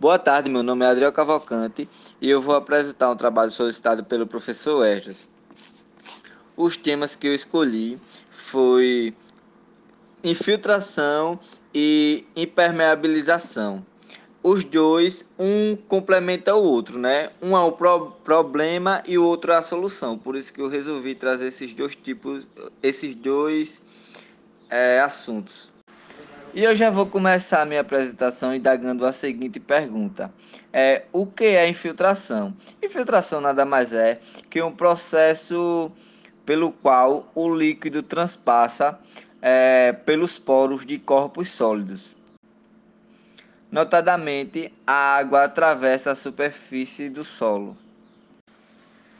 Boa tarde, meu nome é Adriel Cavalcante e eu vou apresentar um trabalho solicitado pelo professor Esdras. Os temas que eu escolhi foi infiltração e impermeabilização. Os dois, um complementa o outro, né? Um é o pro problema e o outro é a solução. Por isso que eu resolvi trazer esses dois tipos, esses dois é, assuntos. E eu já vou começar a minha apresentação indagando a seguinte pergunta: é, O que é infiltração? Infiltração nada mais é que um processo pelo qual o líquido transpassa é, pelos poros de corpos sólidos. Notadamente, a água atravessa a superfície do solo.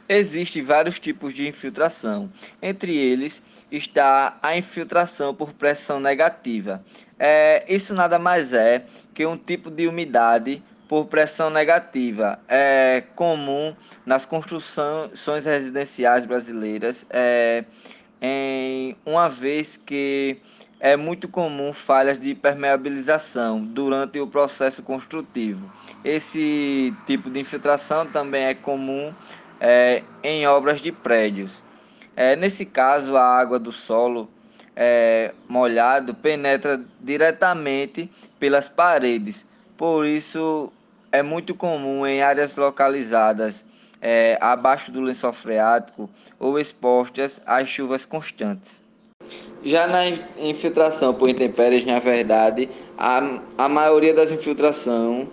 Existem vários tipos de infiltração. Entre eles está a infiltração por pressão negativa. É, isso nada mais é que um tipo de umidade por pressão negativa. É comum nas construções residenciais brasileiras, é, em uma vez que é muito comum falhas de permeabilização durante o processo construtivo. Esse tipo de infiltração também é comum é, em obras de prédios. É, nesse caso, a água do solo é, molhado penetra diretamente pelas paredes, por isso é muito comum em áreas localizadas é, abaixo do lençol freático ou expostas às chuvas constantes. Já na infiltração por intempéries, na verdade, a, a maioria das infiltrações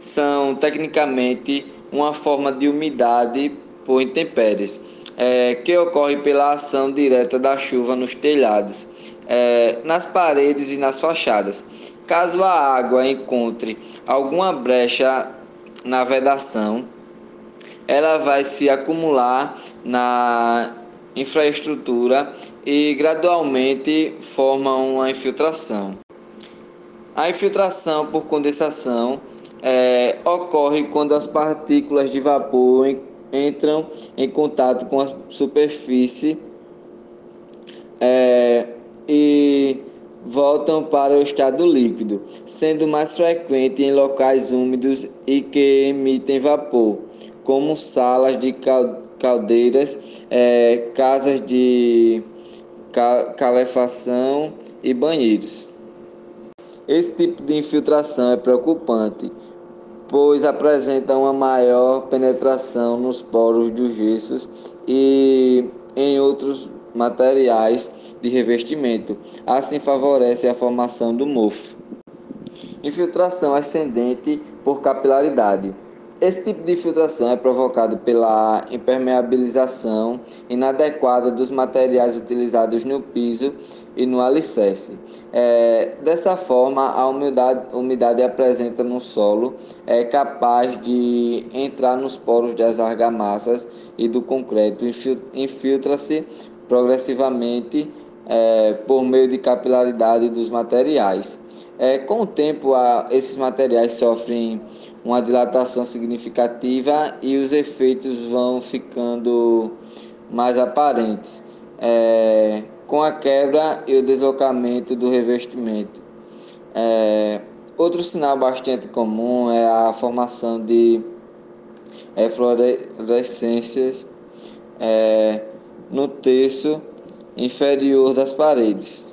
são tecnicamente uma forma de umidade por intempéries, é, que ocorre pela ação direta da chuva nos telhados, é, nas paredes e nas fachadas. Caso a água encontre alguma brecha na vedação, ela vai se acumular na infraestrutura e gradualmente forma uma infiltração. A infiltração por condensação é, ocorre quando as partículas de vapor entram em contato com a superfície é, e voltam para o estado líquido, sendo mais frequente em locais úmidos e que emitem vapor, como salas de caldeiras, é, casas de calefação e banheiros. Esse tipo de infiltração é preocupante, pois apresenta uma maior penetração nos poros dos gessos e em outros materiais de revestimento. Assim favorece a formação do mofo. Infiltração ascendente por capilaridade. Esse tipo de filtração é provocado pela impermeabilização inadequada dos materiais utilizados no piso e no alicerce. É, dessa forma, a umidade, umidade apresenta no solo é capaz de entrar nos poros das argamassas e do concreto, infiltra-se progressivamente é, por meio de capilaridade dos materiais. É, com o tempo, a, esses materiais sofrem uma dilatação significativa e os efeitos vão ficando mais aparentes, é, com a quebra e o deslocamento do revestimento. É, outro sinal bastante comum é a formação de eflorescências é, no terço inferior das paredes.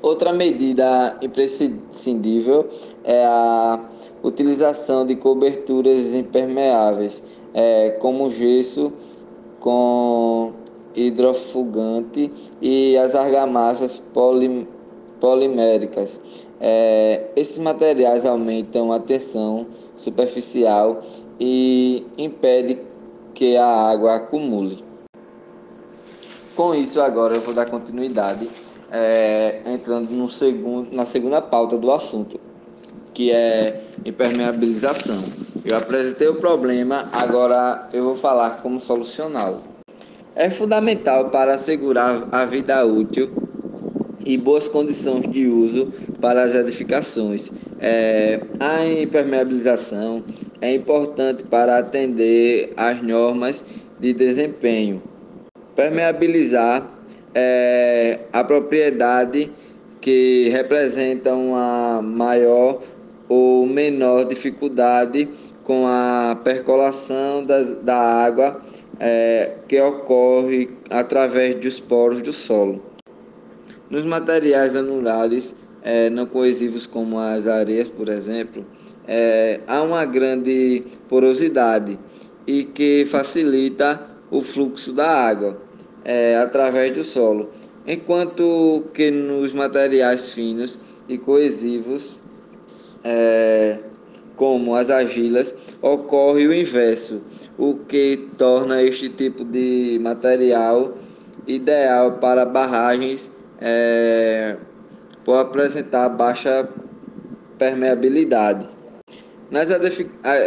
Outra medida imprescindível é a utilização de coberturas impermeáveis, é, como gesso com hidrofugante e as argamassas poli, poliméricas. É, esses materiais aumentam a tensão superficial e impede que a água acumule. Com isso, agora eu vou dar continuidade, é, entrando no segundo, na segunda pauta do assunto, que é impermeabilização. Eu apresentei o problema, agora eu vou falar como solucioná-lo. É fundamental para assegurar a vida útil e boas condições de uso para as edificações. É, a impermeabilização é importante para atender às normas de desempenho Permeabilizar é a propriedade que representa uma maior ou menor dificuldade com a percolação da, da água é, que ocorre através dos poros do solo. Nos materiais anulares é, não coesivos como as areias, por exemplo, é, há uma grande porosidade e que facilita o fluxo da água é, através do solo, enquanto que nos materiais finos e coesivos, é, como as argilas, ocorre o inverso, o que torna este tipo de material ideal para barragens é, por apresentar baixa permeabilidade. Nas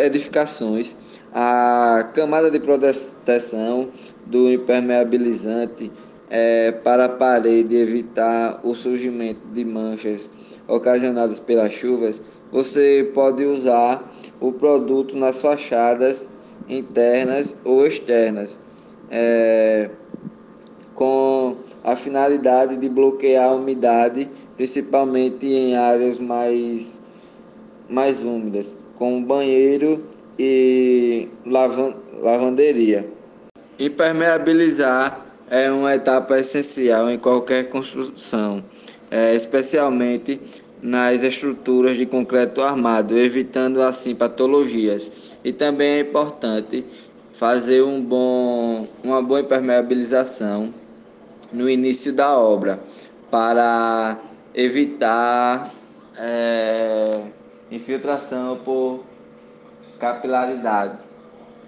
edificações, a camada de proteção do impermeabilizante é, para a parede evitar o surgimento de manchas ocasionadas pelas chuvas, você pode usar o produto nas fachadas internas ou externas, é, com a finalidade de bloquear a umidade, principalmente em áreas mais, mais úmidas, como banheiro e lavanderia. Impermeabilizar é uma etapa essencial em qualquer construção, é, especialmente nas estruturas de concreto armado, evitando assim patologias. E também é importante fazer um bom, uma boa impermeabilização no início da obra para evitar é, infiltração por capilaridade.